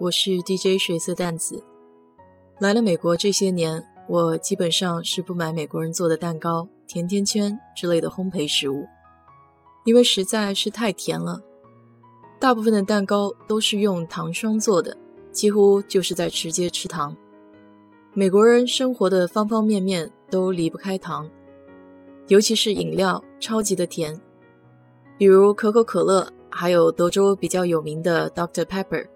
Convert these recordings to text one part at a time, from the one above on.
我是 DJ 水色淡子，来了美国这些年，我基本上是不买美国人做的蛋糕、甜甜圈之类的烘焙食物，因为实在是太甜了。大部分的蛋糕都是用糖霜做的，几乎就是在直接吃糖。美国人生活的方方面面都离不开糖，尤其是饮料，超级的甜，比如可口可乐，还有德州比较有名的 Dr Pepper。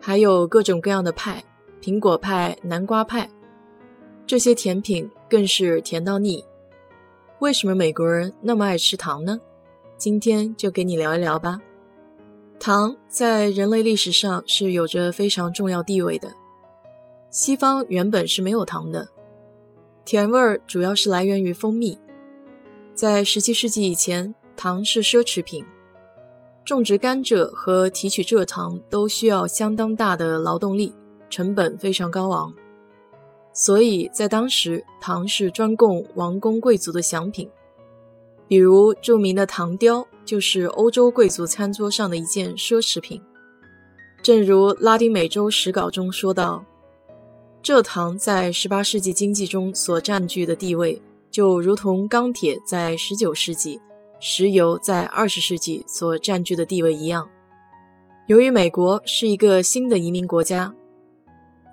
还有各种各样的派，苹果派、南瓜派，这些甜品更是甜到腻。为什么美国人那么爱吃糖呢？今天就给你聊一聊吧。糖在人类历史上是有着非常重要地位的。西方原本是没有糖的，甜味儿主要是来源于蜂蜜。在17世纪以前，糖是奢侈品。种植甘蔗和提取蔗糖都需要相当大的劳动力，成本非常高昂，所以在当时，糖是专供王公贵族的享品。比如著名的糖雕，就是欧洲贵族餐桌上的一件奢侈品。正如拉丁美洲史稿中说道：“蔗糖在18世纪经济中所占据的地位，就如同钢铁在19世纪。”石油在二十世纪所占据的地位一样。由于美国是一个新的移民国家，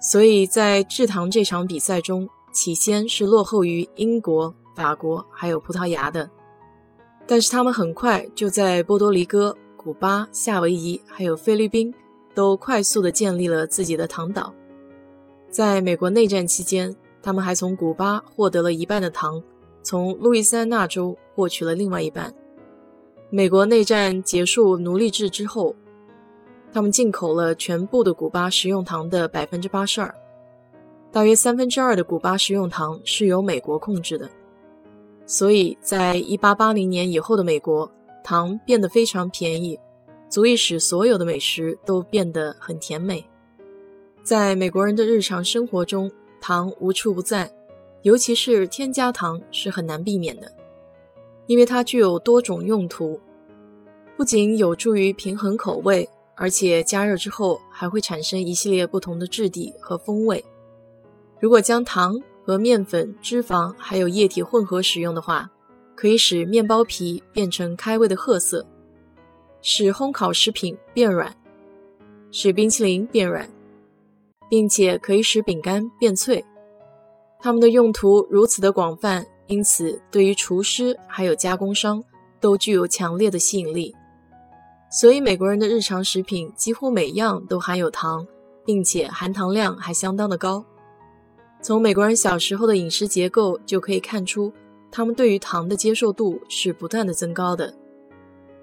所以在制糖这场比赛中，起先是落后于英国、法国还有葡萄牙的。但是他们很快就在波多黎各、古巴、夏威夷还有菲律宾都快速的建立了自己的糖岛。在美国内战期间，他们还从古巴获得了一半的糖。从路易斯安那州获取了另外一半。美国内战结束奴隶制之后，他们进口了全部的古巴食用糖的百分之八十二，大约三分之二的古巴食用糖是由美国控制的。所以在一八八零年以后的美国，糖变得非常便宜，足以使所有的美食都变得很甜美。在美国人的日常生活中，糖无处不在。尤其是添加糖是很难避免的，因为它具有多种用途，不仅有助于平衡口味，而且加热之后还会产生一系列不同的质地和风味。如果将糖和面粉、脂肪还有液体混合使用的话，可以使面包皮变成开胃的褐色，使烘烤食品变软，使冰淇淋变软，并且可以使饼干变脆。它们的用途如此的广泛，因此对于厨师还有加工商都具有强烈的吸引力。所以美国人的日常食品几乎每样都含有糖，并且含糖量还相当的高。从美国人小时候的饮食结构就可以看出，他们对于糖的接受度是不断的增高的。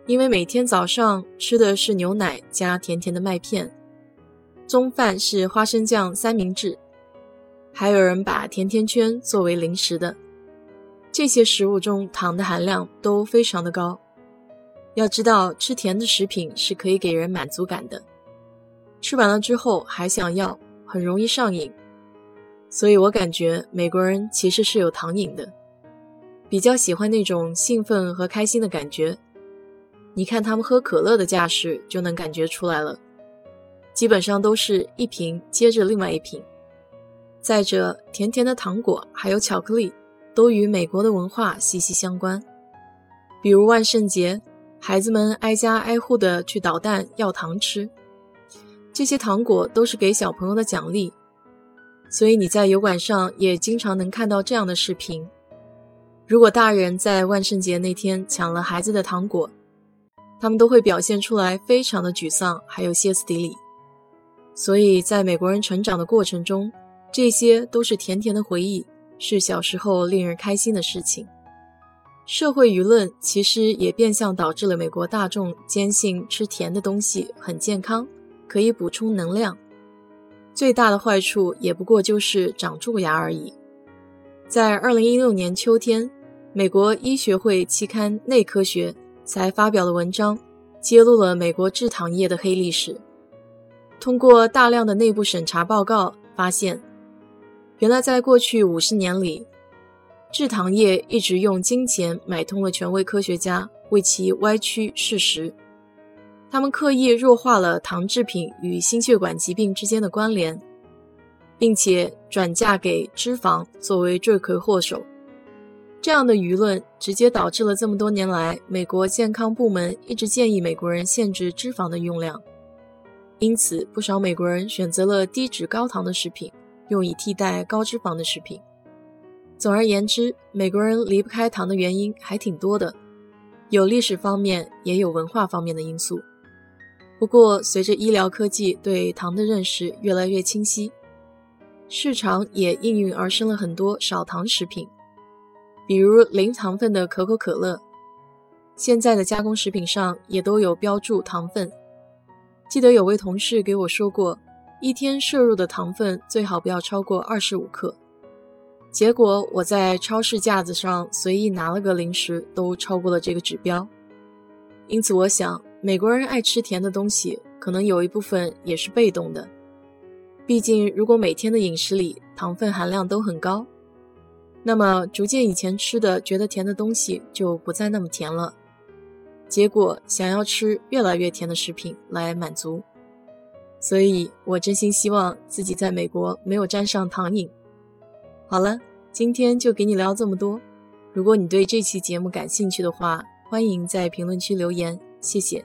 因为每天早上吃的是牛奶加甜甜的麦片，中饭是花生酱三明治。还有人把甜甜圈作为零食的，这些食物中糖的含量都非常的高。要知道，吃甜的食品是可以给人满足感的，吃完了之后还想要，很容易上瘾。所以我感觉美国人其实是有糖瘾的，比较喜欢那种兴奋和开心的感觉。你看他们喝可乐的架势就能感觉出来了，基本上都是一瓶接着另外一瓶。再者，甜甜的糖果还有巧克力，都与美国的文化息息相关。比如万圣节，孩子们挨家挨户的去捣蛋要糖吃，这些糖果都是给小朋友的奖励。所以你在油管上也经常能看到这样的视频：如果大人在万圣节那天抢了孩子的糖果，他们都会表现出来非常的沮丧，还有歇斯底里。所以在美国人成长的过程中，这些都是甜甜的回忆，是小时候令人开心的事情。社会舆论其实也变相导致了美国大众坚信吃甜的东西很健康，可以补充能量。最大的坏处也不过就是长蛀牙而已。在二零一六年秋天，美国医学会期刊《内科学》才发表了文章，揭露了美国制糖业的黑历史。通过大量的内部审查报告，发现，原来在过去五十年里，制糖业一直用金钱买通了权威科学家，为其歪曲事实。他们刻意弱化了糖制品与心血管疾病之间的关联。并且转嫁给脂肪作为罪魁祸首，这样的舆论直接导致了这么多年来美国健康部门一直建议美国人限制脂肪的用量。因此，不少美国人选择了低脂高糖的食品，用以替代高脂肪的食品。总而言之，美国人离不开糖的原因还挺多的，有历史方面，也有文化方面的因素。不过，随着医疗科技对糖的认识越来越清晰。市场也应运而生了很多少糖食品，比如零糖分的可口可乐。现在的加工食品上也都有标注糖分。记得有位同事给我说过，一天摄入的糖分最好不要超过二十五克。结果我在超市架子上随意拿了个零食，都超过了这个指标。因此，我想美国人爱吃甜的东西，可能有一部分也是被动的。毕竟，如果每天的饮食里糖分含量都很高，那么逐渐以前吃的觉得甜的东西就不再那么甜了。结果想要吃越来越甜的食品来满足。所以我真心希望自己在美国没有沾上糖瘾。好了，今天就给你聊这么多。如果你对这期节目感兴趣的话，欢迎在评论区留言，谢谢。